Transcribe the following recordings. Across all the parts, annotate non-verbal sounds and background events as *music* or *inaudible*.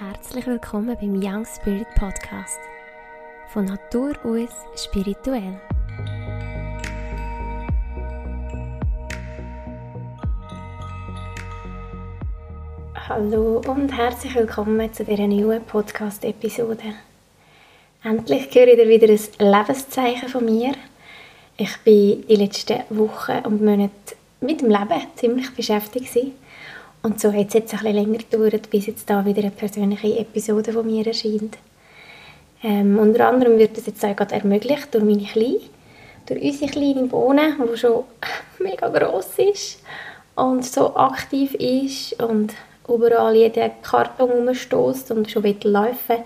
Herzlich willkommen beim Young Spirit Podcast. Von Natur aus spirituell. Hallo und herzlich willkommen zu dieser neuen Podcast-Episode. Endlich höre ich wieder ein Lebenszeichen von mir. Ich bin die letzten Wochen und Monate mit dem Leben ziemlich beschäftigt gewesen. Und so hat es jetzt ein bisschen länger gedauert, bis jetzt da wieder eine persönliche Episode von mir erscheint. Ähm, unter anderem wird das jetzt auch gerade ermöglicht durch meine Kleine, durch unsere kleine Bohne, die schon *laughs* mega gross ist und so aktiv ist und überall jeden Karton umstößt und schon wieder laufen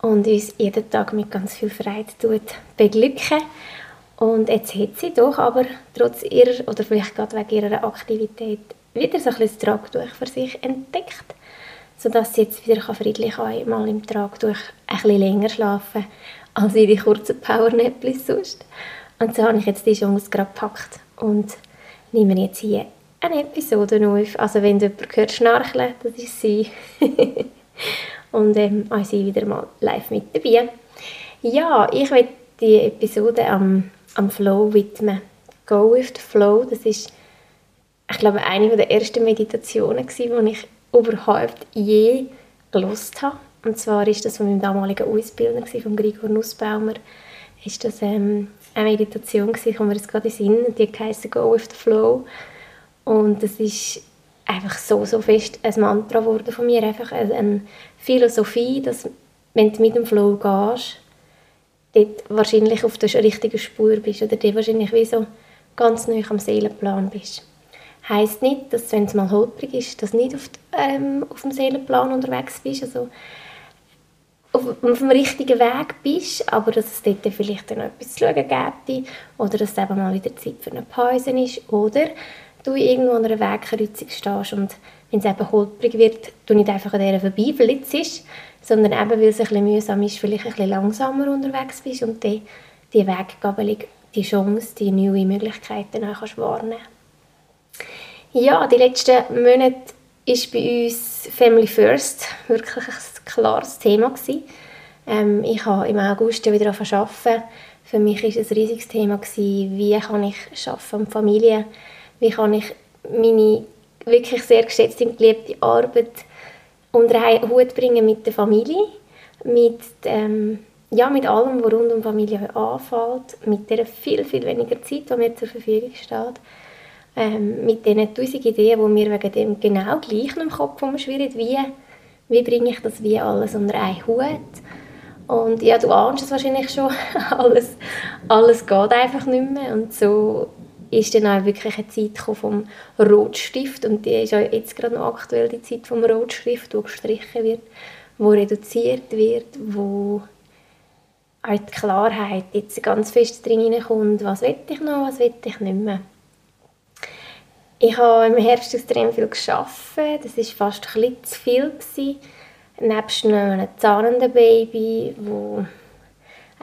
und uns jeden Tag mit ganz viel Freude tut beglücken. Und jetzt hat sie doch aber trotz ihrer, oder vielleicht gerade wegen ihrer Aktivität, wieder so ein bisschen das Tragtuch für sich entdeckt, sodass sie jetzt wieder friedlich einmal im Tragtuch ein bisschen länger schlafen kann, als in die kurzen Powernäppchen sonst. Und so habe ich jetzt die Chance gerade gepackt und nehme jetzt hier eine Episode auf. Also wenn du jemanden hört schnarcheln, das ist sie. *laughs* und ähm, auch sie wieder mal live mit dabei. Ja, ich werde die Episode am, am Flow widmen. Go with the Flow, das ist ich glaube, eine der ersten Meditationen, die ich überhaupt je gelost habe. Und zwar ist das von meinem damaligen Ausbildner, von Gregor Nussbaumer, ist das ähm, eine Meditation gewesen, kommt mir jetzt gerade in Sinn, die heisst «Go with the Flow». Und das ist einfach so, so fest ein Mantra geworden von mir, einfach eine Philosophie, dass wenn du mit dem Flow gehst, dort wahrscheinlich auf der richtigen Spur bist oder dort wahrscheinlich wie so ganz neu am Seelenplan bist heisst nicht, dass wenn es mal holprig ist, dass nicht auf, ähm, auf dem Seelenplan unterwegs bist, also auf, auf dem richtigen Weg bist, aber dass es dort vielleicht noch etwas zu schauen gibt oder dass es eben mal wieder Zeit für eine Pause ist oder du irgendwo an einer Wegkreuzung stehst und wenn es eben holprig wird, du nicht einfach an dieser vorbeiflitzt, sondern eben, weil es ein bisschen mühsam ist, vielleicht ein bisschen langsamer unterwegs bist und die, die Weggabelung, die Chance, die neuen Möglichkeiten auch kannst wahrnehmen ja, die letzten Monate war bei uns Family First wirklich ein klares Thema. Gewesen. Ähm, ich habe im August wieder arbeiten. Für mich war es ein riesiges Thema, gewesen, wie kann ich arbeiten und Familie, wie kann ich meine wirklich sehr geschätzte und geliebte Arbeit unter einen Hut bringen mit der Familie, mit, ähm, ja, mit allem, was rund um Familie anfällt, mit der viel, viel weniger Zeit, die mir zur Verfügung steht ähm, mit diesen tausend Ideen, die mir wegen dem genau gleich im Kopf umschwirren, wie, wie bringe ich das wie alles unter einen Hut. Und ja, du ahnst es wahrscheinlich schon, *laughs* alles, alles geht einfach nicht mehr. Und so ist dann auch wirklich eine Zeit vom Rotstift und die ist ja jetzt gerade noch aktuell, die Zeit vom Rotstift, wo gestrichen wird, wo reduziert wird, wo auch die Klarheit jetzt ganz fest drin hineinkommt, was will ich noch, was will ich nicht mehr. Ich habe im Herbst extrem viel gearbeitet. Das war fast ein bisschen zu viel. Nebst einem zahnenden Baby,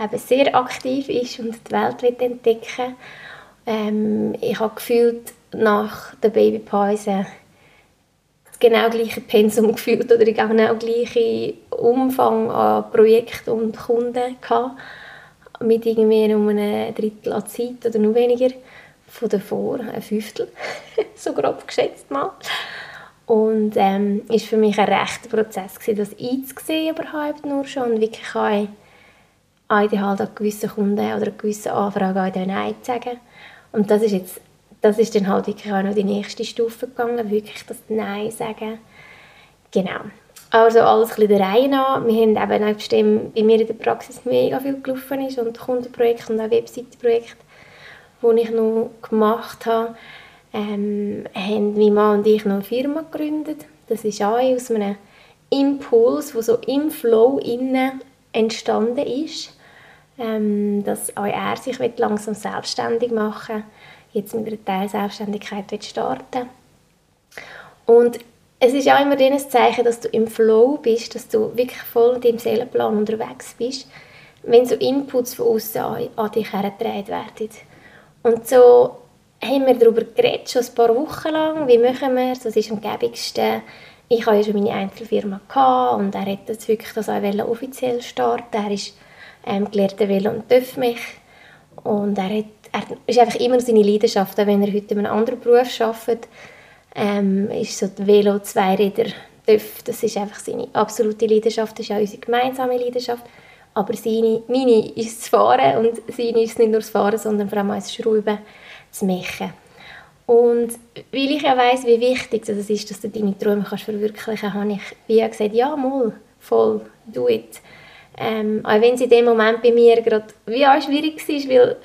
das sehr aktiv ist und die Welt entdecken ähm, Ich habe gefühlt nach der Babypause das genau gleiche Pensum *laughs* gefühlt oder genau gleichen Umfang an Projekten und Kunden gehabt, mit irgendwie um ein Drittel an Zeit oder noch weniger von davor, ein Fünftel, *laughs* so grob geschätzt mal. Und ähm, ist für mich ein rechter Prozess gewesen, das einzusehen überhaupt nur schon und wirklich auch, auch halt an gewissen Kunden oder gewissen Anfragen auch Nein zu sagen. Und das ist jetzt, das ist dann halt wirklich auch noch die nächste Stufe gegangen, wirklich das Nein sagen. Genau. Also alles ein der Reihe nach. Wir haben eben nebst dem bei mir in der Praxis mega viel gelaufen ist und Kundenprojekte und auch Webseitenprojekte die ich noch gemacht habe, ähm, haben mein Mann und ich noch eine Firma gegründet. Das ist auch aus einem Impuls, der so im Flow innen entstanden ist, ähm, dass auch er sich langsam selbstständig machen jetzt mit einer Teilselbstständigkeit starten Und es ist auch immer ein Zeichen, dass du im Flow bist, dass du wirklich voll in deinem Seelenplan unterwegs bist, wenn so Inputs von außen an dich hergetragen werden. Und so haben wir darüber geredet, schon ein paar Wochen lang. Wie machen wir es? Was ist am gäbigsten? ich hatte ja schon meine Einzelfirma und er wollte jetzt wirklich das auch offiziell starten. Er ist ähm, gelehrter Velo- und TÜV-Mech und er, hat, er ist einfach immer seine Leidenschaft, auch wenn er heute in einem anderen Beruf arbeitet, ähm, ist so die Velo, Zweiräder, TÜV, das ist einfach seine absolute Leidenschaft, das ist auch unsere gemeinsame Leidenschaft. Aber seine, meine ist das Fahren und seine ist nicht nur das Fahren, sondern vor allem auch das Schrauben, das Machen. Und weil ich ja weiss, wie wichtig es ist, dass du deine Träume kannst verwirklichen kannst, habe ich wie gesagt, ja, mal, voll, do it. Ähm, auch wenn es in dem Moment bei mir gerade wie auch schwierig war, weil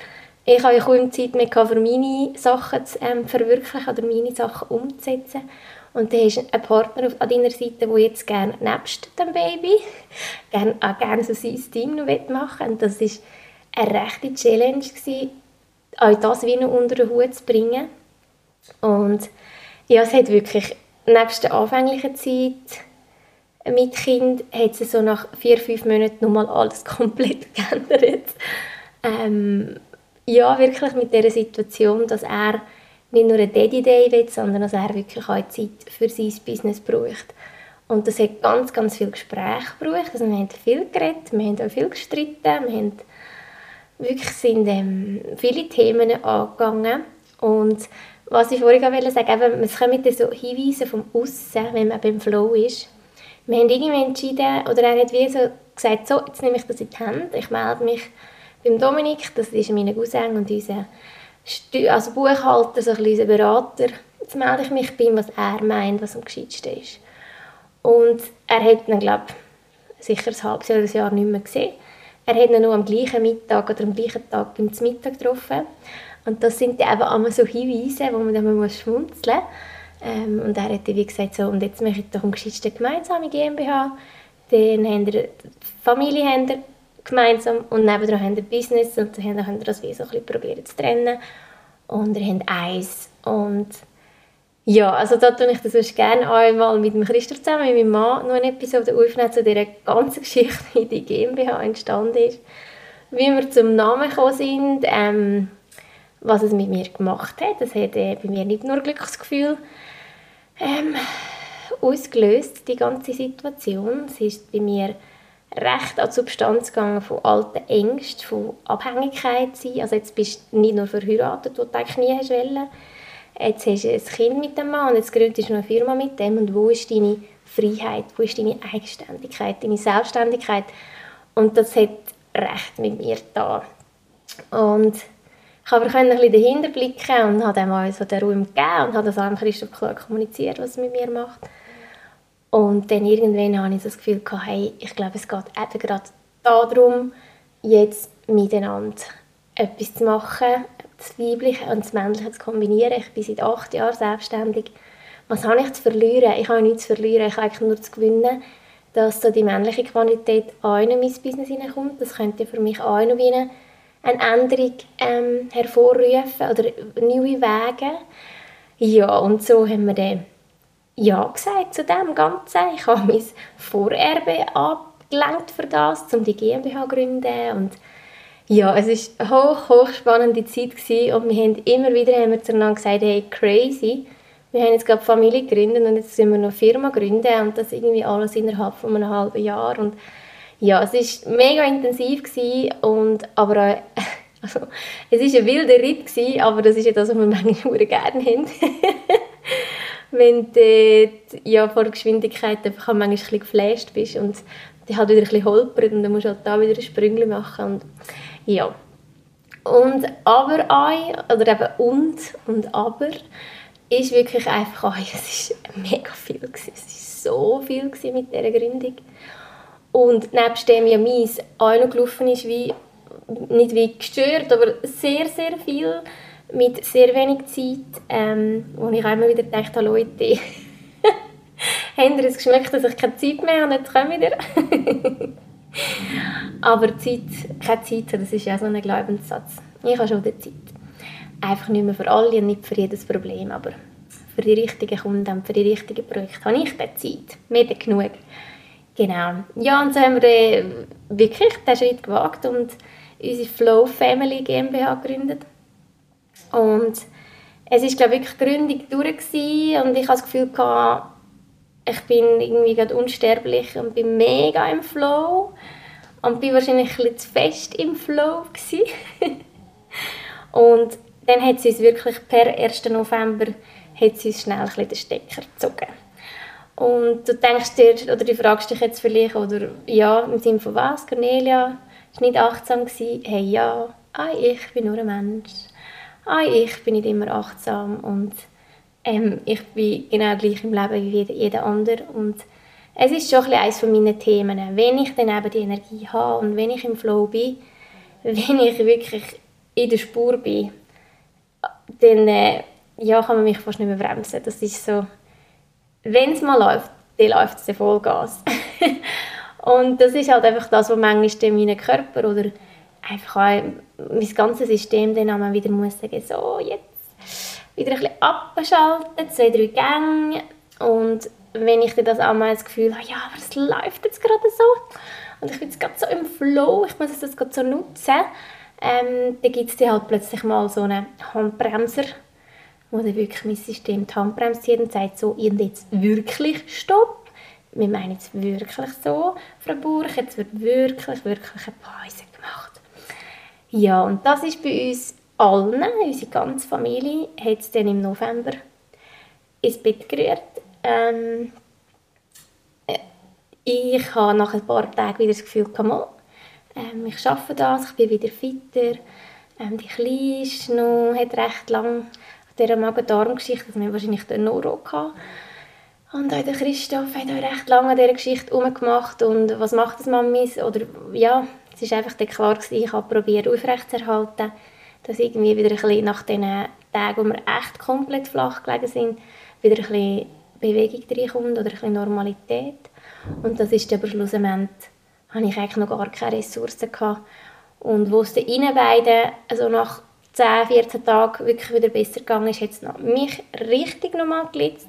ich habe ja kaum Zeit mehr für meine Sachen zu ähm, verwirklichen oder meine Sachen umzusetzen. Und dann hast du einen Partner an deiner Seite, der jetzt gerne nebst dem Baby *laughs* gerne, auch gerne so sein Ding noch machen will. Und das war eine rechte Challenge, gewesen, auch das wie noch unter den Hut zu bringen. Und ja, es hat wirklich, nebst der anfänglichen Zeit mit Kind, hat es so nach vier, fünf Monaten nochmal alles *laughs* komplett geändert. Ähm, ja, wirklich mit der Situation, dass er nicht nur ein Daddy Day sondern dass er wirklich auch Zeit für sein Business braucht. Und das hat ganz, ganz viel Gespräche gebraucht. Also wir haben viel geredet, wir haben auch viel gestritten, wir haben wirklich sind ähm, viele Themen angegangen. Und was ich vorhin wollte sagen, eben, es kommen so Hinweise vom Aussen, wenn man beim Flow ist. Wir haben irgendwie entschieden, oder er hat wie so gesagt, so, jetzt nehme ich das in die Hand, ich melde mich beim Dominik, das ist mein Cousin und unser also Buchhalter, so ein unser Berater, jetzt melde ich mich bei ihm, was er meint, was am gescheitsten ist. Und er hat ihn, glaube sicher ein halbes Jahr ein Jahr nicht mehr gesehen. Er hat ihn nur am gleichen Mittag oder am gleichen Tag beim Mittag getroffen. Und das sind eben immer so Hinweise, wo man dann muss schmunzeln muss. Ähm, und er hat wie gesagt, so, und jetzt mache ich doch am gescheitsten gemeinsame GmbH. Dann haben wir Familie haben gemeinsam und nebenan haben wir Business und dann haben wir das wie so ein probiert zu trennen. Und wir haben eins. Und ja, also da tue ich das sonst gerne einmal mit dem Christoph zusammen, mit meinem Mann, noch eine Episode aufnehmen zu dieser ganzen *laughs* Geschichte, wie die GmbH entstanden ist. Wie wir zum Namen gekommen sind, ähm, was es mit mir gemacht hat. Das hat äh, bei mir nicht nur Glücksgefühl ähm, ausgelöst, die ganze Situation. Es ist bei mir recht an die Substanz gegangen von alten Ängsten, von Abhängigkeit sein. Also jetzt bist du nicht nur verheiratet, wo du eigentlich nie hast wollen. Jetzt hast du ein Kind mit dem Mann, jetzt gründest du eine Firma mit dem und wo ist deine Freiheit, wo ist deine Eigenständigkeit, deine Selbstständigkeit? Und das hat recht mit mir da. Und ich aber ein bisschen dahinter blicken und habe dem mal so den Raum gegeben und habe das auch Christoph klar kommuniziert, was es mit mir macht. Und dann irgendwann habe ich das Gefühl hey, ich glaube, es geht eben gerade darum, jetzt miteinander etwas zu machen, das Weibliche und das Männliche zu kombinieren. Ich bin seit acht Jahren selbstständig. Was habe ich zu verlieren? Ich habe nichts zu verlieren, ich habe eigentlich nur zu gewinnen, dass so die männliche Qualität auch in mein Business hineinkommt. Das könnte für mich auch noch eine Änderung ähm, hervorrufen oder neue Wege. Ja, und so haben wir dann Ja gesagt zu dem Ganzen. Ich habe mein Vorerbe abgelenkt für das, um die GmbH zu gründen. Und ja, es war eine hoch, hoch spannende Zeit gewesen. Und wir haben immer wieder haben wir zueinander gesagt, hey, crazy, wir haben jetzt gerade Familie gegründet und jetzt sind wir noch eine Firma gründen. Und das irgendwie alles innerhalb von einem halben Jahr. Und ja, es war mega intensiv gewesen. Und aber auch, *laughs* also, es war ein wilder Ritt, gewesen, aber das ist ja das, was wir manchmal *laughs* gerne haben. Wenn du ja, vor Geschwindigkeit einfach manchmal ein bisschen geflasht bist und die halt wieder ein bisschen holpert und dann musst du halt da wieder ein Sprüngchen machen und ja. Und aber auch, oder eben und und aber, ist wirklich einfach, oh, *laughs* es war mega viel, gewesen. es war so viel mit dieser Gründung. Und nebst dem ja meins auch noch gelaufen ist, wie, nicht wie gestört, aber sehr, sehr viel mit sehr wenig Zeit, ähm, wo ich immer wieder dachte, Leute, *laughs* habt ihr es geschmeckt, dass ich keine Zeit mehr habe, jetzt komme wieder. *laughs* aber Zeit, keine Zeit, das ist ja so ein Glaubenssatz. Ich habe schon die Zeit. Einfach nicht mehr für alle und nicht für jedes Problem, aber für die richtigen Kunden und für die richtigen Projekte habe ich die Zeit. Mehr genug. Genau. Ja, und so haben wir wirklich den Schritt gewagt und unsere Flow Family GmbH gegründet. Und es ist glaube ich wirklich die Gründung durch gewesen, und ich hatte das Gefühl gehabt, ich bin irgendwie gerade unsterblich und bin mega im Flow und bin wahrscheinlich ein zu fest im Flow *laughs* und dann hat sie es wirklich per 1. November hat sie schnell ein den Stecker gezogen. Und du denkst dir, oder du fragst dich jetzt vielleicht, oder ja, im Sinne von was, Cornelia, ist nicht achtsam gewesen? Hey, ja, ah, ich bin nur ein Mensch. Ah, ich bin nicht immer achtsam und ähm, ich bin genau gleich im Leben wie jeder, andere und es ist schon ein eines von meinen Themen. Wenn ich dann eben die Energie habe und wenn ich im Flow bin, *laughs* wenn ich wirklich in der Spur bin, dann äh, ja, kann man mich fast nicht mehr bremsen. Das ist so, wenn es mal läuft, dann läuft es Vollgas. *laughs* und das ist halt einfach das, was manchmal meinen Körper oder einfach auch mein ganzes System dann einmal wieder muss sagen, so, jetzt wieder ein bisschen abschalten, zwei, drei Gänge und wenn ich dann das einmal das Gefühl habe, ja, aber es läuft jetzt gerade so und ich bin jetzt gerade so im Flow, ich muss das gerade so nutzen, ähm, dann gibt es dann halt plötzlich mal so einen Handbremser, wo dann wirklich mein System die Handbremse zieht und sagt so, und jetzt wirklich Stopp. Wir meinen jetzt wirklich so, Frau Burch, jetzt wird wirklich, wirklich eine Pause. Ja, und das ist bei uns allen, unsere ganze Familie, hat es dann im November ins Bett gerührt. Ähm, ich habe nach ein paar Tagen wieder das Gefühl, mal, ähm, ich schaffe das, ich bin wieder fitter. Ähm, die Kleine ist noch, hat recht lange an dieser Magen-Darm-Geschichte, das wir wahrscheinlich den Noro hatten. Und auch der Christoph hat auch recht lange an dieser Geschichte herumgemacht. Und was macht das Mamis? Oder ja, es war einfach klar, gewesen, ich habe probiert aufrechtzuerhalten, dass irgendwie wieder ein bisschen nach den Tagen, wo wir echt komplett flach gelegen sind, wieder ein bisschen Bewegung reinkommt oder ein bisschen Normalität. Und das ist aber schlussendlich, hatte ich eigentlich noch gar keine Ressourcen gehabt. Und wo es den beiden also nach 10, 14 Tagen wirklich wieder besser gegangen ist, hat es mich richtig nochmal gelitzt.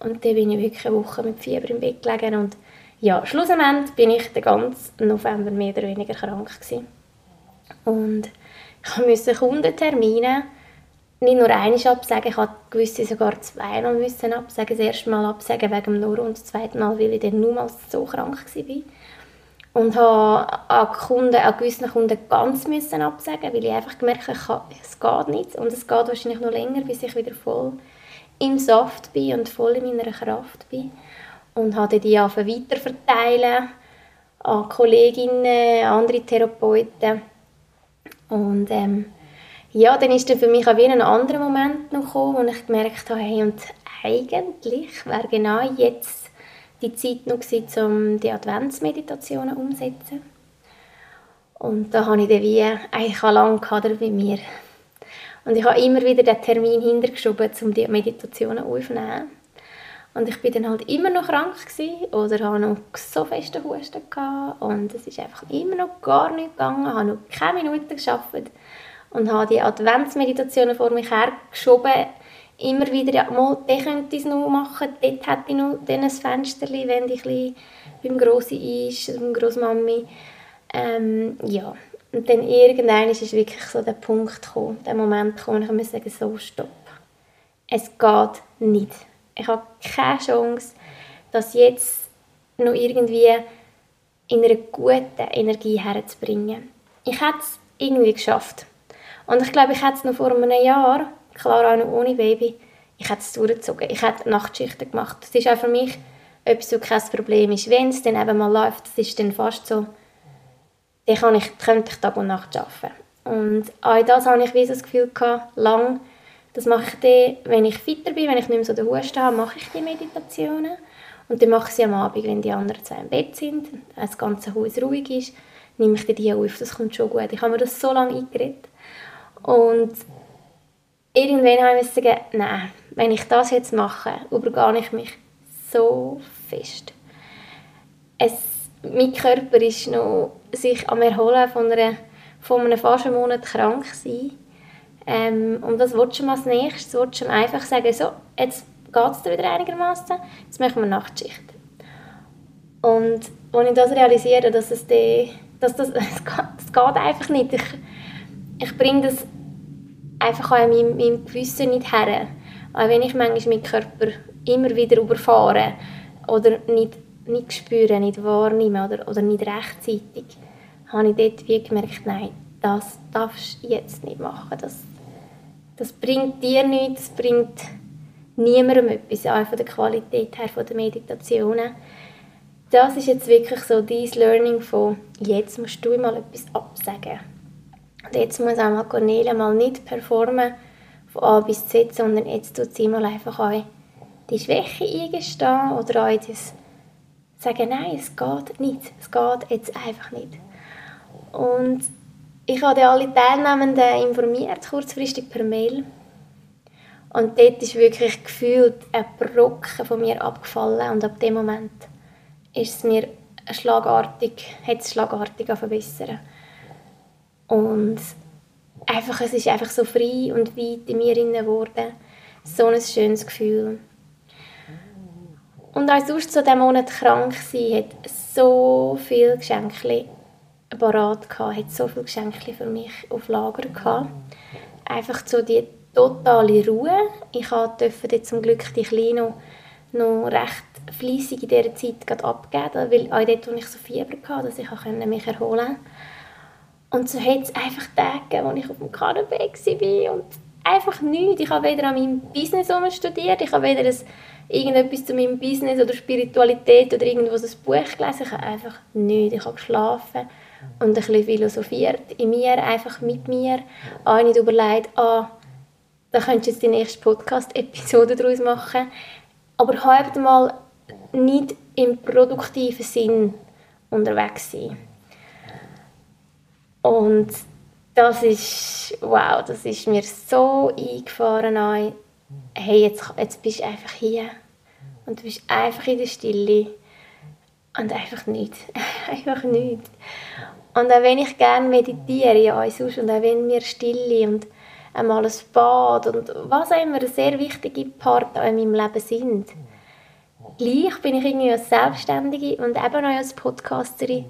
Und dann bin ich wirklich eine Woche mit Fieber im Bett gelegen und ja, schlussendlich bin ich den ganzen November mehr oder weniger krank gewesen. Und ich musste Kundentermine nicht nur einmal absagen, ich musste gewisse sogar zweimal müssen absagen. Das erste Mal absagen wegen dem Noro und das zweite Mal, weil ich dann nur so krank war. Und habe an, Kunden, an gewissen Kunden ganz müssen absagen, weil ich einfach gemerkt habe, es geht nicht. Und es geht wahrscheinlich noch länger, bis ich wieder voll im Saft bin und voll in meiner Kraft bin und habe die einfach weiterverteilen an Kolleginnen, andere Therapeuten. Und ähm, ja, dann ist dann für mich auch wieder ein anderer Moment noch gekommen, wo ich gemerkt habe, hey, und eigentlich wäre genau jetzt die Zeit noch gewesen, um die Adventsmeditationen umzusetzen. Und da habe ich dann wie eigentlich auch lange bei mir. Und ich habe immer wieder den Termin hintergeschoben, um die Meditationen aufzunehmen. Und ich bin dann halt immer noch krank gewesen, oder habe noch so feste Husten gehabt. Und es ist einfach immer noch gar nicht gegangen, habe noch keine Minute geschafft und habe die Adventsmeditationen vor mich hergeschoben, immer wieder, ja, mal, den könnte ich noch machen, dort hätte ich noch ein Fenster, wenn die ein beim Grossi ist, beim Grossmami. Ähm, ja, und dann irgendwann ist wirklich so der Punkt gekommen, der Moment gekommen, ich sagen, so, stopp. Es geht nicht ich habe keine Chance, das jetzt noch irgendwie in einer guten Energie herzubringen. Ich hätte es irgendwie geschafft. Und ich glaube, ich hätte es noch vor einem Jahr, klar auch noch ohne Baby, ich hätte es durchgezogen. Ich hätte Nachtschichten gemacht. Das ist auch für mich etwas, was kein Problem ist. Wenn es dann eben mal läuft, das ist dann fast so, dann kann ich, könnte ich Tag und Nacht arbeiten. Und auch das habe ich wie das Gefühl gehabt, lang, das mache ich dann, wenn ich fitter bin, wenn ich nicht mehr so den Husten habe, mache ich die Meditationen. Und dann mache ich sie am Abend, wenn die anderen zwei im Bett sind, das ganze Haus ruhig ist, nehme ich die auf. Das kommt schon gut. Ich habe mir das so lange eingeredet. Und irgendwann habe ich gesagt, nein, wenn ich das jetzt mache, übergehe ich mich so fest. Es, mein Körper ist noch sich am Erholen von, einer, von einem fast Monat krank sein ähm, und was willst du als nächstes? Willst du einfach sagen, so, jetzt geht es dir wieder einigermaßen, jetzt machen wir Nachtschicht. Und als ich das realisiere, dass es die, dass das, *laughs* das, geht, geht einfach nicht. Ich, ich bringe das einfach auch in meinem, meinem Gewissen nicht her. Auch wenn ich manchmal meinen Körper immer wieder überfahre oder nicht, nicht spüren, nicht wahrnehmen oder, oder nicht rechtzeitig, habe ich dort wie gemerkt, nein, das darfst du jetzt nicht machen. Das, das bringt dir nichts, das bringt niemandem etwas, auch von der Qualität her, von der Meditationen. Das ist jetzt wirklich so dein Learning von, jetzt musst du mal etwas absagen. Und jetzt muss auch mal Cornelia mal nicht performen von A bis Z, sondern jetzt tut sie mal einfach auch die Schwäche eingestehen oder auch das sagen, nein, es geht nicht, es geht jetzt einfach nicht. Und ich habe alle Teilnehmenden informiert, kurzfristig per Mail. Und dort ist wirklich gefühlt ein Brocken von mir abgefallen und ab dem Moment ist es mir schlagartig, hat es schlagartig verbessern. Und einfach, es ist einfach so frei und weit in mir geworden. So ein schönes Gefühl. Und als sonst so diesen Monat krank war, hat so viele Geschenke parat gehabt, hat so viele Geschenke für mich auf Lager gehabt. Einfach so die totale Ruhe. Ich durfte jetzt zum Glück die Kleine noch recht fleissig in dieser Zeit abgeben, weil auch dort, wo ich so Fieber hatte, dass ich mich erholen konnte. Und so hat es einfach Tage, wo ich auf dem Kanapee war und einfach nichts. Ich habe weder an meinem Business studiert, ich habe weder ein, irgendetwas zu meinem Business oder Spiritualität oder irgendwo ein Buch gelesen. Ich habe einfach nichts. Ich habe geschlafen und ein bisschen philosophiert in mir, einfach mit mir. Auch nicht überlegt, ah, da könntest du jetzt die nächste Podcast-Episode daraus machen. Aber halt mal nicht im produktiven Sinn unterwegs sein. Und das ist, wow, das ist mir so eingefahren. Hey, jetzt, jetzt bist du einfach hier. Und du bist einfach in der Stille. Und einfach nichts. *laughs* einfach nichts. Und auch wenn ich gerne meditiere, ja, sonst, und auch wenn mir Stille und einmal ein Bad und was auch immer sehr wichtige Part in meinem Leben sind, gleich bin ich irgendwie als Selbstständige und eben auch als Podcasterin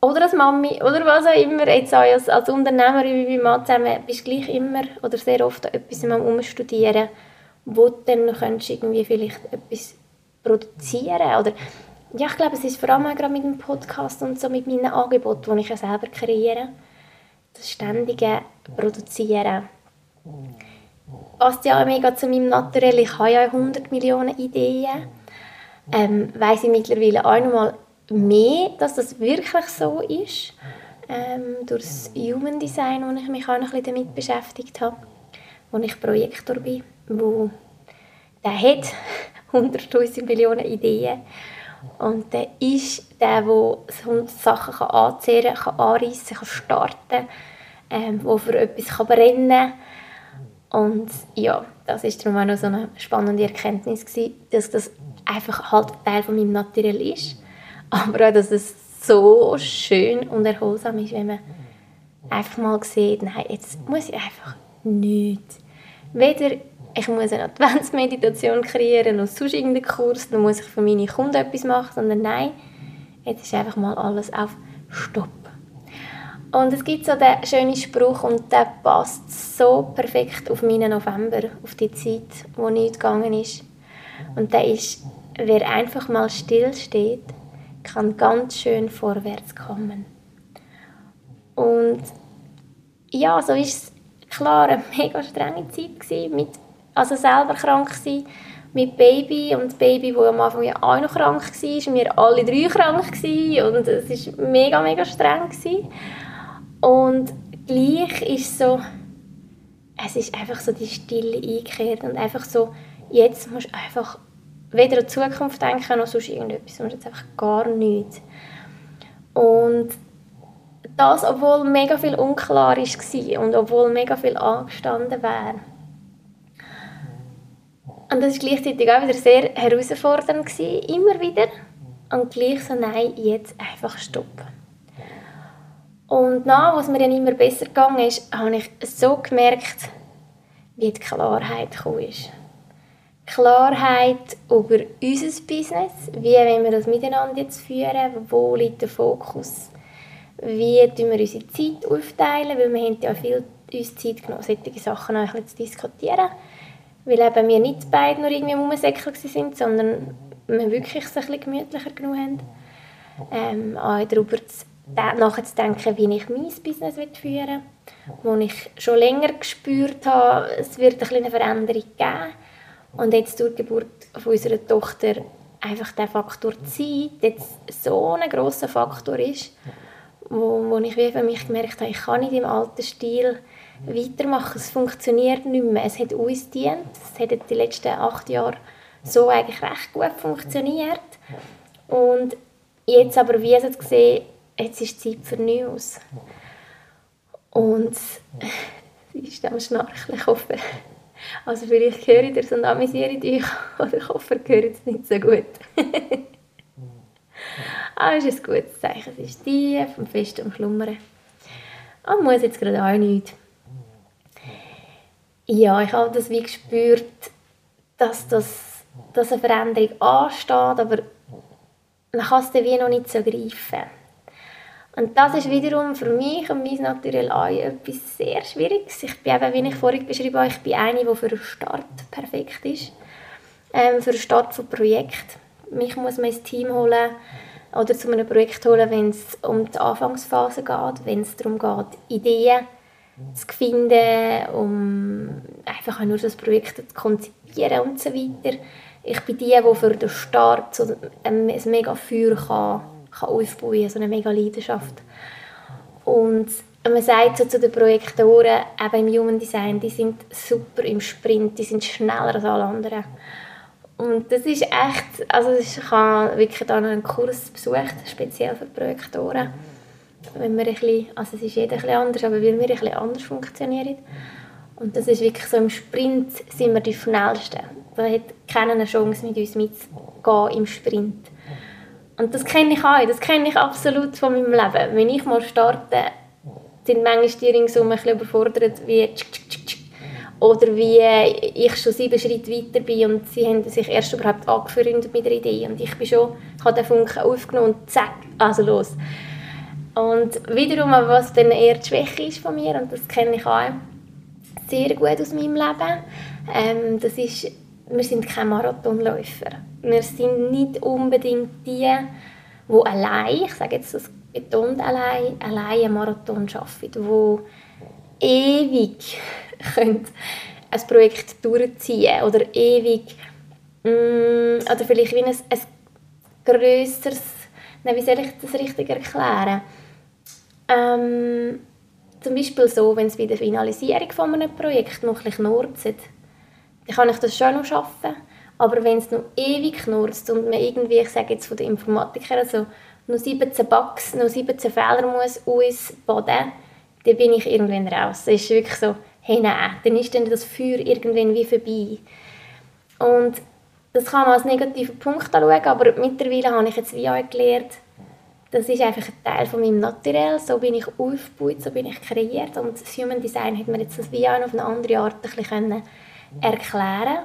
oder als Mami oder was auch immer, jetzt auch als, als Unternehmerin wie Mann zusammen, bist du gleich immer oder sehr oft an etwas Umstudieren, wo du dann könntest irgendwie vielleicht etwas produzieren oder ja, ich glaube, es ist vor allem auch gerade mit dem Podcast und so mit meinen Angeboten, die ich ja selber kreiere, das ständige Produzieren passt ja mega zu meinem Naturell. Ich habe ja 100 Millionen Ideen. Ähm, weiss ich mittlerweile auch noch mal mehr, dass das wirklich so ist. Ähm, durch das Human Design, wo ich mich auch noch ein bisschen damit beschäftigt habe, wo ich Projektor bin, wo der hat *laughs* 100'000 Millionen Ideen und der ist der, der Sachen kann anzehren kann, anreissen kann, starten ähm, wo für etwas kann brennen kann und ja, das ist darum auch noch so eine spannende Erkenntnis gewesen, dass das einfach halt Teil von meinem Naturell ist, aber auch, dass es so schön und erholsam ist, wenn man einfach mal sieht, nein, jetzt muss ich einfach nichts. Weder ich muss eine Adventsmeditation kreieren, noch sonst irgendeinen Kurs, dann muss ich für meine Kunden etwas machen, sondern nein, jetzt ist einfach mal alles auf Stopp. Und es gibt so den schönen Spruch und der passt so perfekt auf meinen November, auf die Zeit, wo nichts gegangen ist. Und der ist, wer einfach mal still steht, kann ganz schön vorwärts kommen. Und ja, so ist es klar eine mega strenge Zeit mit, also selber krank sein, mit Baby und das Baby, das am Anfang ja auch noch krank war, wir alle drei *laughs* krank gewesen, und es war mega, mega streng gewesen. Und gleich ist so, es ist einfach so die Stille eingekehrt und einfach so, jetzt musst du einfach weder an die Zukunft denken noch sonst irgendetwas, sondern jetzt einfach gar nichts. Und das, obwohl mega viel unklar war und obwohl mega viel angestanden wäre. Und das war gleichzeitig auch wieder sehr herausfordernd, gewesen, immer wieder. Und gleich so, nein, jetzt einfach stoppen. Und nach, was mir dann immer besser gegangen ist, habe ich so gemerkt, wie die Klarheit gekommen ist. Klarheit über unser Business, wie wollen wir das miteinander jetzt führen, wo liegt der Fokus, wie tun wir unsere Zeit aufteilen, weil wir haben ja viel uns Zeit genommen, solche Sachen auch zu diskutieren, weil eben wir nicht beide nur irgendwie am Rumsäckeln sind, sondern wir wirklich es ein bisschen gemütlicher genug haben. Ähm, auch darüber zu, nachzudenken, wie ich mein Business führen will, wo ich schon länger gespürt habe, es wird eine kleine Veränderung geben. Und jetzt durch die Geburt von unserer Tochter einfach der Faktor Zeit jetzt so ein grosser Faktor ist, wo, wo ich wie für mich gemerkt habe, ich kann nicht im alten Stil weitermachen. Es funktioniert nicht mehr. Es hat uns gedient. Es hat die letzten acht Jahre so eigentlich recht gut funktioniert. Und jetzt aber, wie es gesehen, jetzt ist Zeit für Neues. Und *laughs* sie ist am Schnarchen, ich hoffe. Also vielleicht höre ich das und amüsiere dich, oder *laughs* ich hoffe, ihr hört es nicht so gut. Aber *laughs* es ist ein gutes Zeichen. Es ist tief und fest am Schlummern. Und muss jetzt gerade auch nichts. Ja, ich habe das wie gespürt, dass, das, dass eine Veränderung ansteht, aber man kann es dann wie noch nicht so greifen. Und das ist wiederum für mich und mein Naturell auch etwas sehr Schwieriges. Ich bin eben, wie ich vorhin beschrieben habe, ich bin eine, die für den Start perfekt ist. Ähm, für den Start von Projekt. Mich muss man ins Team holen oder zu einem Projekt holen, wenn es um die Anfangsphase geht, wenn es darum geht, Ideen zu finden, um einfach nur das Projekt zu konzipieren und so weiter. Ich bin die, die für den Start so ein, ein mega Feuer kann kann aufbauen kann, so eine mega Leidenschaft. Und man sagt so zu den Projektoren, eben im Human Design, die sind super im Sprint, die sind schneller als alle anderen. Und das ist echt, also ich habe wirklich da noch einen Kurs besucht, speziell für Projektoren. Wenn wir ein bisschen, also es ist jeder ein anders, aber weil wir ein bisschen anders funktionieren. Und das ist wirklich so, im Sprint sind wir die Schnellsten. Da hat keiner eine Chance, mit uns mitzugehen im Sprint. Und das kenne ich auch, das kenne ich absolut von meinem Leben. Wenn ich mal starte, sind manchmal die ringsum ein bisschen überfordert, wie oder wie ich schon sieben Schritte weiter bin und sie haben sich erst überhaupt angefreundet mit der Idee und ich bin schon, ich habe den Funken aufgenommen und zack, also los. Und wiederum, was dann eher die Schwäche ist von mir, und das kenne ich auch sehr gut aus meinem Leben, ähm, das ist, wir sind keine Marathonläufer wir sind nicht unbedingt die, die allein, ich sage jetzt das betont allein, allein einen Marathon arbeiten, die ewig *laughs* ein Projekt durchziehen oder ewig mm, oder vielleicht wie ein, ein grösseres, wie soll ich das richtig erklären? Ähm, zum Beispiel so, wenn es bei der Finalisierung von einem Projekt noch ein knurzt, dann kann ich das schon noch schaffen aber wenn es noch ewig knurzt und man irgendwie, ich sage jetzt von den Informatikern, also noch 17 Bugs, noch 17 Fehler muss ausbaden, dann bin ich irgendwann raus. Es ist wirklich so, hey nein, dann ist dann das Feuer irgendwann wie vorbei. Und das kann man als negativen Punkt anschauen, aber mittlerweile habe ich jetzt wie auch gelernt, das ist einfach ein Teil von meinem Naturell, so bin ich aufgebaut, so bin ich kreiert. Und das Human Design hat mir jetzt das auch auf eine andere Art ein bisschen erklären.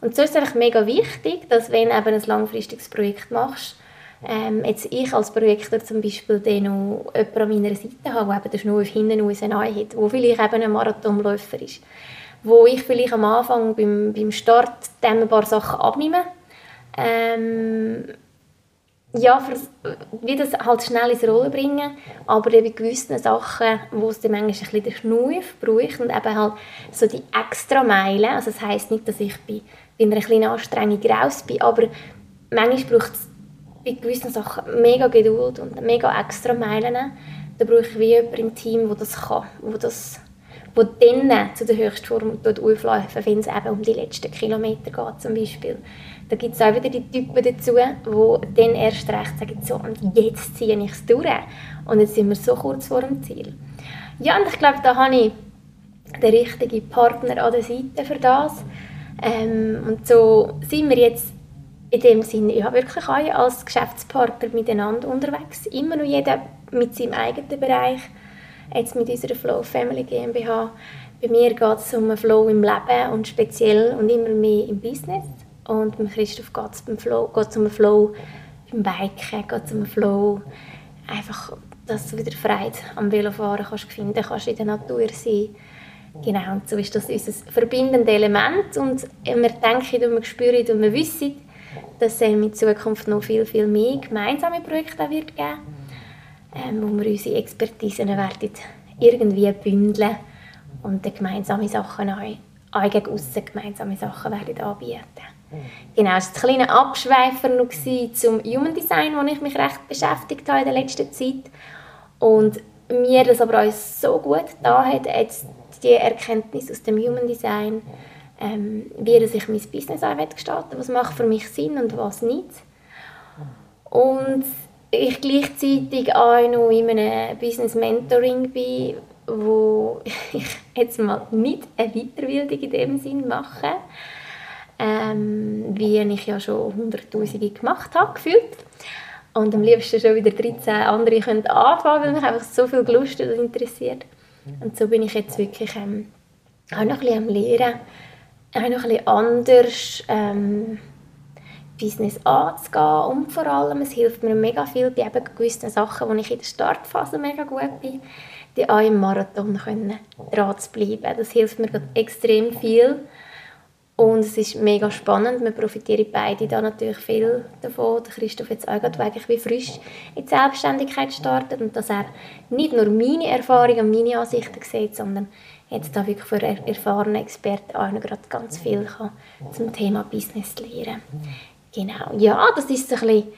Und so ist es einfach mega wichtig, dass wenn du ein langfristiges Projekt machst, ähm, jetzt ich als Projektor zum Beispiel dann noch jemanden an meiner Seite habe, der eben den Schnur hinten raus hat, der vielleicht eben ein Marathonläufer ist, wo ich vielleicht am Anfang beim, beim Start ein paar Sachen abnehme, ähm, ja, für, wie das halt schnell ins Rollen bringen, aber eben gewissen Sachen, wo es dann manchmal ein bisschen den Schnuff braucht und eben halt so die extra Meilen, also das heisst nicht, dass ich bei, bei einer kleinen Anstrengung raus bin, aber manchmal braucht es bei gewissen Sachen mega Geduld und mega extra Meilen, da brauche ich wie jemanden im Team, der das kann, wo das wo dann zu der Höchstform aufläuft, wenn es eben um die letzten Kilometer geht zum Beispiel. Da gibt es auch wieder die Typen dazu, die dann erst recht sagen, so, und jetzt ziehe ich es durch. Und jetzt sind wir so kurz vor dem Ziel. Ja, und ich glaube, da habe ich den richtigen Partner an der Seite für das. Ähm, und so sind wir jetzt in dem Sinne ja, wirklich alle als Geschäftspartner miteinander unterwegs. Immer noch jeder mit seinem eigenen Bereich. Jetzt mit unserer Flow Family GmbH. Bei mir geht es um einen Flow im Leben und speziell und immer mehr im Business. Und mit Christoph geht es beim Flow, geht's um einen Flow beim Biken, geht um einen Flow, einfach, dass du wieder Freude am Velofahren kannst finden kannst, in der Natur sein. Genau, und so ist das unser verbindendes Element und wir denken und wir spüren und wir wissen, dass es in Zukunft noch viel, viel mehr gemeinsame Projekte wird geben ähm, wo wir unsere Expertisen werden irgendwie bündeln und dann gemeinsame Sachen auch, auch gegen aussen gemeinsame Sachen werden anbieten. Genau, es war ein kleiner Abschweifer zum Human Design, wo ich mich recht beschäftigt habe in der letzten Zeit. Und mir das aber auch so gut da hat, jetzt die Erkenntnis aus dem Human Design, ähm, wie ich mein Business auch gestalten was macht für mich Sinn und was nicht. Und ich gleichzeitig auch noch in einem Business Mentoring bin, wo *laughs* ich jetzt mal nicht eine Weiterbildung in dem Sinn mache, ähm, wie ich ja schon hunderttausende gemacht habe, gefühlt. Und am liebsten schon wieder 13 andere können anfangen, weil mich einfach so viel gelustet und interessiert. Und so bin ich jetzt wirklich ähm, auch noch ein bisschen am Lehren, auch noch ein bisschen anders ähm, Business anzugehen und vor allem, es hilft mir mega viel bei eben gewissen Sachen, wo ich in der Startphase mega gut bin, die auch im Marathon können, dran zu bleiben. Das hilft mir extrem viel und es ist mega spannend. Wir profitieren beide da natürlich viel davon. Der Christoph jetzt auch gerade wirklich wie frisch in die Selbstständigkeit startet und dass er nicht nur meine Erfahrungen und meine Ansichten sieht, sondern jetzt da wirklich für erfahrene Experten auch noch gerade ganz viel kann zum Thema Business lernen. Genau, ja, das ist so ein bisschen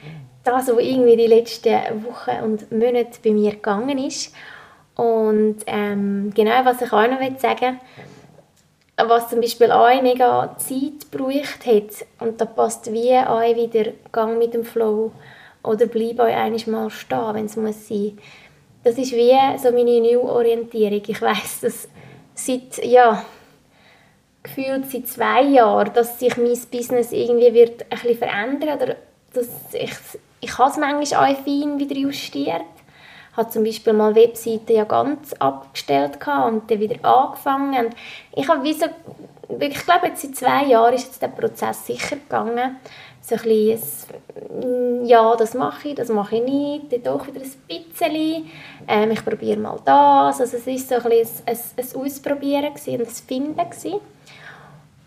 das, was irgendwie die letzten Wochen und Monate bei mir gegangen ist. Und ähm, genau, was ich auch noch sagen will, was zum Beispiel auch mega Zeit gebraucht hat, und da passt wie auch wieder Gang mit dem Flow oder bleib euch einiges mal stehen, wenn es muss sein. Das ist wie so meine Neuorientierung. Ich weiß, dass seit, ja, gefühlt seit zwei Jahren, dass sich mein Business irgendwie wird ein bisschen verändern oder dass ich, ich habe es manchmal auch fein wieder justiert. Habe zum Beispiel mal Webseiten ja ganz abgestellt und dann wieder angefangen. Und ich habe wie so, ich glaube jetzt seit zwei Jahren ist jetzt der Prozess sicher gegangen. So ein bisschen, ja, das mache ich, das mache ich nicht, dann doch wieder ein bisschen. Ähm, ich probiere mal das. Also es war so ein, ein, ein Ausprobieren und ein Finden. Gewesen.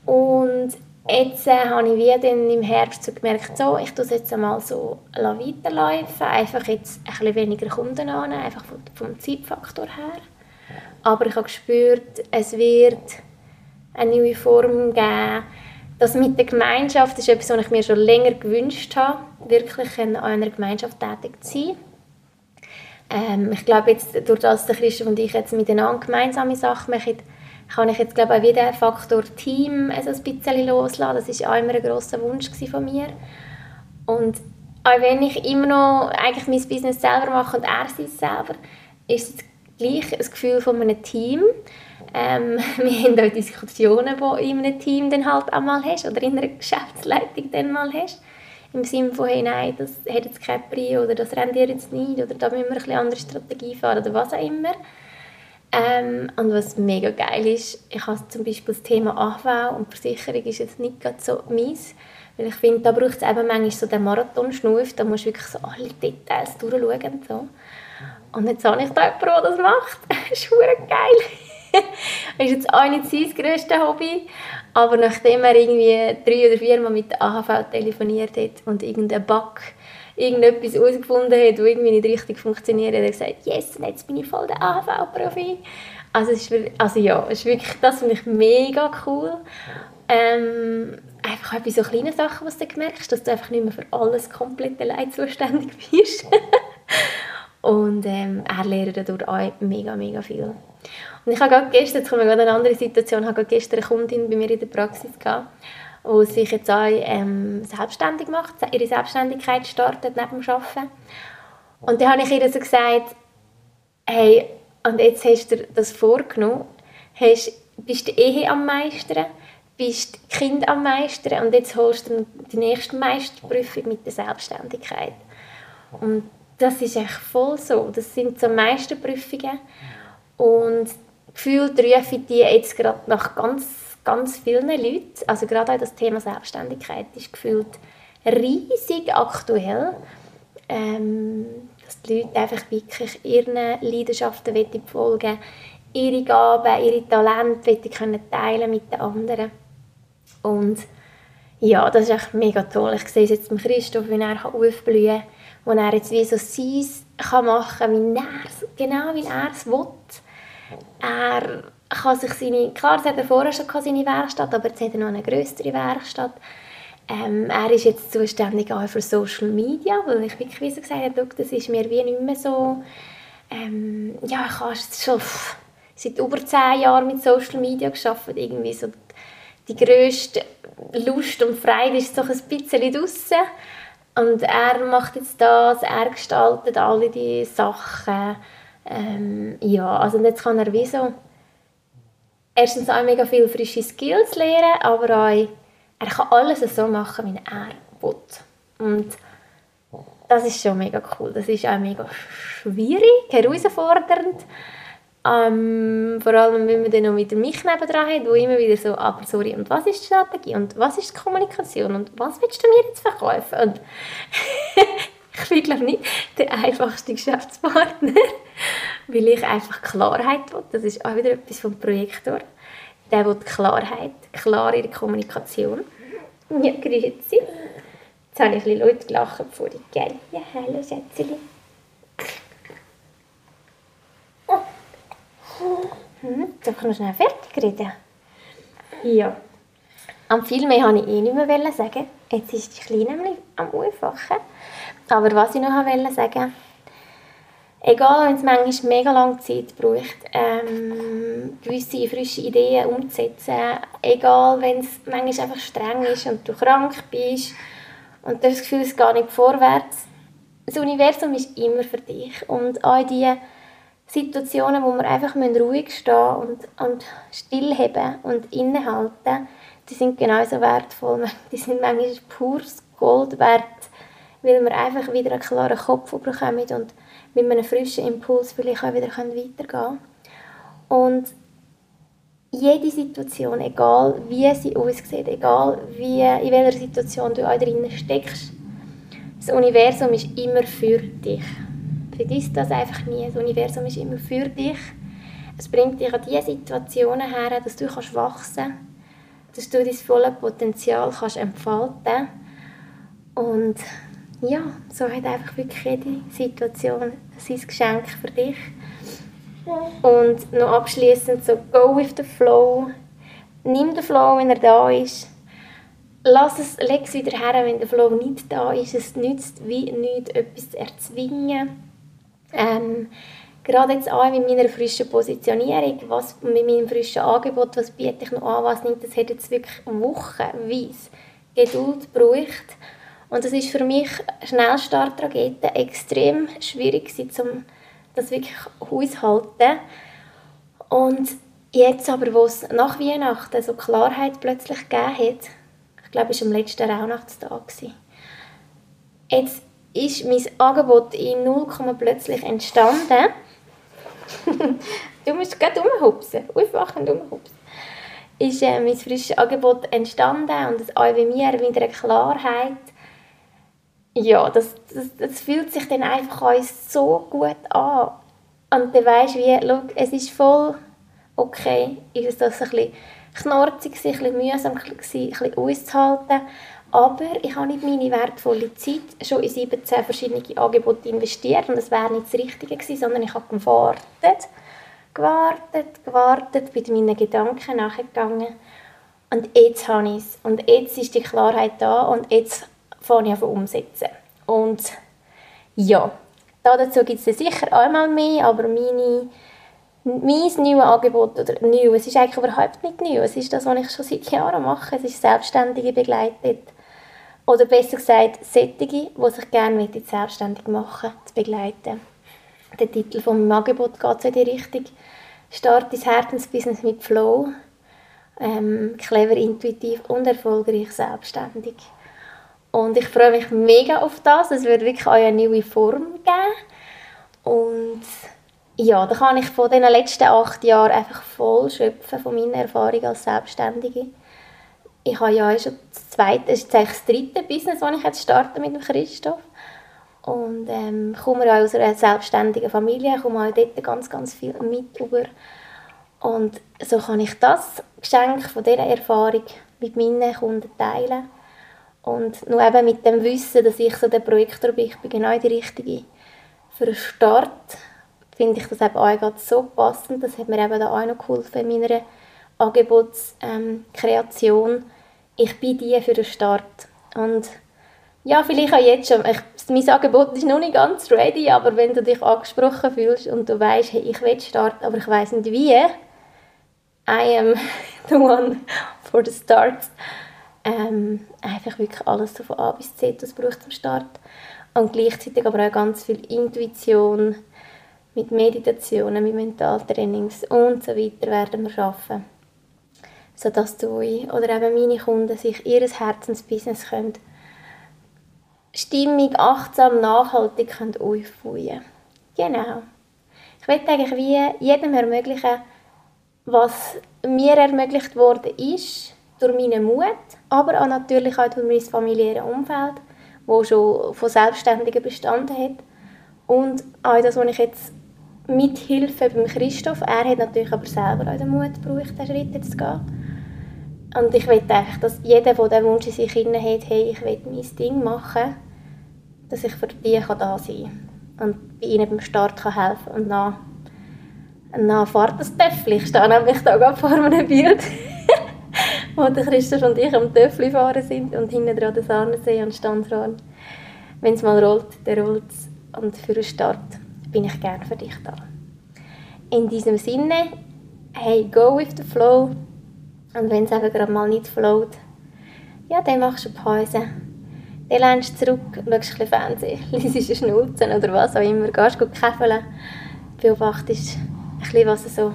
Und jetzt äh, habe ich dann im Herbst so gemerkt, so, ich tue es jetzt einmal so weiterlaufen, einfach jetzt ein bisschen weniger Kunden an, einfach vom, vom Zeitfaktor her. Aber ich habe gespürt, es wird eine neue Form geben. Das mit der Gemeinschaft ist etwas, was ich mir schon länger gewünscht habe, wirklich in einer Gemeinschaft tätig zu sein. Ähm, ich glaube, jetzt, durch das der Christoph und ich jetzt miteinander gemeinsame Sachen machen, kann ich jetzt glaube auch wieder Faktor Team also ein bisschen loslassen. Das war auch immer ein grosser Wunsch von mir. Und auch wenn ich immer noch eigentlich mein Business selber mache und er es selber, ist es gleich ein Gefühl von einem Team. Ähm, *laughs* wir haben auch Diskussionen, die du in einem Team dann halt einmal hast oder in einer Geschäftsleitung dann mal hast. Im Sinne von, hey, nein, das hat jetzt kein Preis oder das rendiert jetzt nicht oder da müssen wir eine andere Strategie fahren oder was auch immer. Ähm, und was mega geil ist, ich habe zum Beispiel das Thema AHV und Versicherung ist jetzt nicht gerade so meins, weil ich finde, da braucht es eben manchmal so den Marathonschnuf, da musst du wirklich so alle Details durchschauen und so. Und jetzt habe ich da jemanden, der das macht. *laughs* das ist geil. das *laughs* ist jetzt auch nicht sein grösstes Hobby, aber nachdem er irgendwie drei oder vier Mal mit der AHV telefoniert hat und irgendein Bug irgendetwas herausgefunden hat, das irgendwie nicht richtig funktioniert, hat er gesagt, yes, jetzt bin ich voll der AHV-Profi. Also, es ist, also ja, es ist wirklich, das finde ich mega cool. Ähm, einfach auch bei so kleinen Sachen, was du merkst, dass du einfach nicht mehr für alles komplett allein zuständig bist. *laughs* Und ähm, er lernt dadurch auch mega, mega viel. Und ich habe gerade gestern, jetzt kommen wir gerade eine andere Situation, ich habe gestern eine Kundin bei mir in der Praxis gehabt, die sich jetzt auch ähm, selbstständig macht, ihre Selbstständigkeit startet neben dem Arbeiten. Und dann habe ich ihr so gesagt, hey, und jetzt hast du das vorgenommen, hast, bist die Ehe am meistern, bist Kind am meistern und jetzt holst du die nächste Meisterprüfung mit der Selbstständigkeit. Und das ist echt voll so. Das sind so Meisterprüfungen und gefühlt rufe die jetzt gerade nach ganz ganz vielen Leuten, also gerade auch das Thema Selbstständigkeit ist gefühlt riesig aktuell, ähm, dass die Leute einfach wirklich ihren Leidenschaften folgen ihre Gaben, ihre Talente können teilen mit den anderen und ja, das ist echt mega toll. Ich sehe es jetzt mit Christoph, wie er aufblühen kann, wo er jetzt wie so sein kann machen, wie er genau wie er es will. Er kann sich seine, klar, er vorher schon seine Werkstatt, aber jetzt hat er noch eine größere Werkstatt. Ähm, er ist jetzt zuständig auch für Social Media, weil ich wirklich wie so gesagt habe, das ist mir wie nicht mehr so, ähm, ja, ich habe schon seit über zehn Jahren mit Social Media geschafft, irgendwie so die grösste Lust und Freude ist so ein bisschen draussen. Und er macht jetzt das, er gestaltet alle die Sachen. Ähm, ja, also jetzt kann er wie so erstens auch mega viele frische Skills lernen, aber auch, er kann alles so machen, wie er will. Und das ist schon mega cool. Das ist auch mega schwierig, herausfordernd. Ähm, vor allem, wenn man dann noch mit mich nebendran hat, wo immer wieder so, aber sorry, und was ist die Strategie? Und was ist die Kommunikation? Und was willst du mir jetzt verkaufen? Und *laughs* ich bin, glaube nicht der einfachste Geschäftspartner, *laughs* weil ich einfach Klarheit will. Das ist auch wieder etwas vom Projektor. Der will Klarheit, klare Kommunikation. Ja, grüezi. Jetzt habe ich ein bisschen laut gelacht, ich gehe. Ja, hallo Schätzchen. Hm, darf ich noch schnell fertig reden? Ja. Am viel mehr wollte ich eh nicht mehr sagen. Jetzt ist die Kleine am Aufwachen. Aber was ich noch wollte sagen, egal wenn es manchmal mega lange Zeit braucht, ähm, gewisse frische Ideen umzusetzen, egal wenn es manchmal einfach streng ist und du krank bist und du hast das Gefühl, es geht nicht vorwärts, das Universum ist immer für dich. Und all diese Situationen, wo wir einfach ruhig stehen und, und stillheben und innehalten, die sind genauso wertvoll. *laughs* Die sind manchmal pures Gold wert, weil wir einfach wieder einen klaren Kopf bekommen und mit einem frischen Impuls vielleicht auch wieder weitergehen können. Und jede Situation, egal wie sie aussieht, egal wie, in welcher Situation du auch drin steckst, das Universum ist immer für dich. Vergiss das einfach nie. Das Universum ist immer für dich. Es bringt dich an diese Situationen her, dass du kannst wachsen kannst, dass du dein volles Potenzial kannst entfalten Und ja, so hat einfach wirklich jede Situation sein Geschenk für dich. Und noch abschließend so, go with the flow. Nimm den Flow, wenn er da ist. Lass es, leg es wieder her, wenn der Flow nicht da ist. Es nützt wie nichts, etwas zu erzwingen ähm, gerade jetzt auch mit meiner frischen Positionierung, was, mit meinem frischen Angebot, was biete ich noch an, was nicht, das hat jetzt wirklich wochenweise Geduld gebraucht. Und das ist für mich Schnellstartrakete extrem schwierig um das wirklich auszuhalten. Und jetzt aber, wo es nach Weihnachten so Klarheit plötzlich gegeben hat, ich glaube, es war am letzten Rauhnachtstag, jetzt ist mein Angebot in 0, plötzlich entstanden. *laughs* du musst gerade umhupsen, aufwachen und umhupsen. Ist äh, mein frisches Angebot entstanden und es auch bei mir wieder eine Klarheit. Ja, das, das, das fühlt sich dann einfach uns so gut an. Und dann weisst wie, schau, es ist voll okay, ist das ein bisschen knorzig, ein bisschen mühsam, ein bisschen auszuhalten. Aber ich habe nicht meine wertvolle Zeit schon in 17 verschiedene Angebote investiert und es wäre nicht das Richtige gewesen, sondern ich habe gewartet, gewartet, gewartet, bin meinen Gedanken nachgegangen und jetzt habe ich es. Und jetzt ist die Klarheit da und jetzt fange ich an umsetzen. Und ja, dazu gibt es sicher einmal mehr, aber meine mein neues Angebot, oder neu, es ist eigentlich überhaupt nicht neu, es ist das, was ich schon seit Jahren mache, es ist Selbstständige begleitet oder besser gesagt, Sättige, die sich gerne selbstständig machen zu begleiten. Der Titel vom Angebot geht so in die Richtung «Start dein Herzensbusiness mit Flow». Ähm, clever, intuitiv und erfolgreich selbstständig. Und ich freue mich mega auf das. Es wird wirklich eine neue Form geben. Und ja, da kann ich von den letzten acht Jahren einfach voll schöpfen von meiner Erfahrung als Selbstständige ich habe ja schon das zweite, ist eigentlich das dritte Business, das ich jetzt starte mit dem Christoph. Und ähm, komme auch aus einer selbstständigen Familie, komme auch dort ganz, ganz viel mit über. Und so kann ich das Geschenk von dieser Erfahrung mit meinen Kunden teilen. Und nur eben mit dem Wissen, dass ich so der Projektor bin, ich bin genau die Richtige für einen Start, finde ich das eben auch so passend. Das hat mir eben auch noch geholfen in meiner Angebotskreation. Ähm, ich bin die für den Start. Und ja, vielleicht auch jetzt schon. Ich, mein Angebot ist noch nicht ganz ready, aber wenn du dich angesprochen fühlst und du weißt, hey, ich will starten, aber ich weiß nicht wie, I am *laughs* the one for the start. Ähm, einfach wirklich alles so von A bis Z, das braucht zum Start. Und gleichzeitig aber auch ganz viel Intuition mit Meditationen, mit Mentaltrainings und so weiter werden wir schaffen, sodass du oder eben meine Kunden sich ihr Herzensbusiness können stimmig, achtsam, nachhaltig können aufbauen Genau. Ich möchte eigentlich wie jedem ermöglichen, was mir ermöglicht worden ist, durch meinen Mut, aber auch natürlich auch durch mein familiäres Umfeld, wo schon von Selbstständigen bestanden hat. Und auch das, was ich jetzt mit Hilfe beim Christoph, er hat natürlich aber selber auch den Mut gebraucht, diesen Schritt jetzt zu gehen. Und ich will einfach, dass jeder, der den Wunsch in sich hat, hey, ich will mein Ding machen, dass ich für die da sein kann und bei ihnen beim Start kann helfen und dann, dann fährt das Töffel. Ich stehe nämlich da vor einem Bild, wo der Christoph und ich am Töffel fahren sind und hinten dran der Sahnensee und Standhorn. Wenn es mal rollt, dann rollt es. Und für den Start bin ich gerne für dich da. In diesem Sinne, hey, go with the flow. Und wenn es eben gerade mal nicht float, ja, dann machst du Pause dann lehnst du zurück, schaust ein Fernsehen, *laughs* liest Schnulzen oder was auch immer, gehst gut käfeln, beobachtest ein bisschen, was so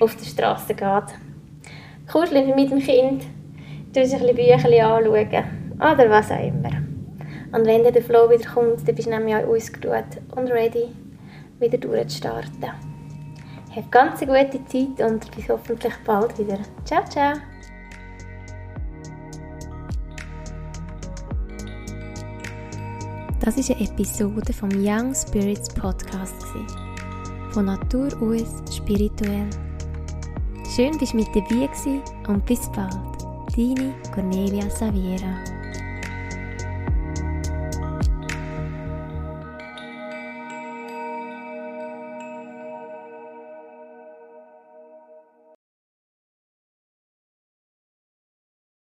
auf der Straße geht. Kuscheln mit dem Kind, tust ein bisschen Bücher anschauen oder was auch immer. Und wenn dann der Flow wieder kommt, dann bist du nämlich auch ausgeruht und ready, wieder durchzustarten. Hab ganz eine gute Zeit und bis hoffentlich bald wieder. Ciao, ciao! Das ist eine Episode vom Young Spirits Podcast. Von Natur aus spirituell. Schön, dass du mit dabei warst und bis bald. Deine Cornelia Saviera.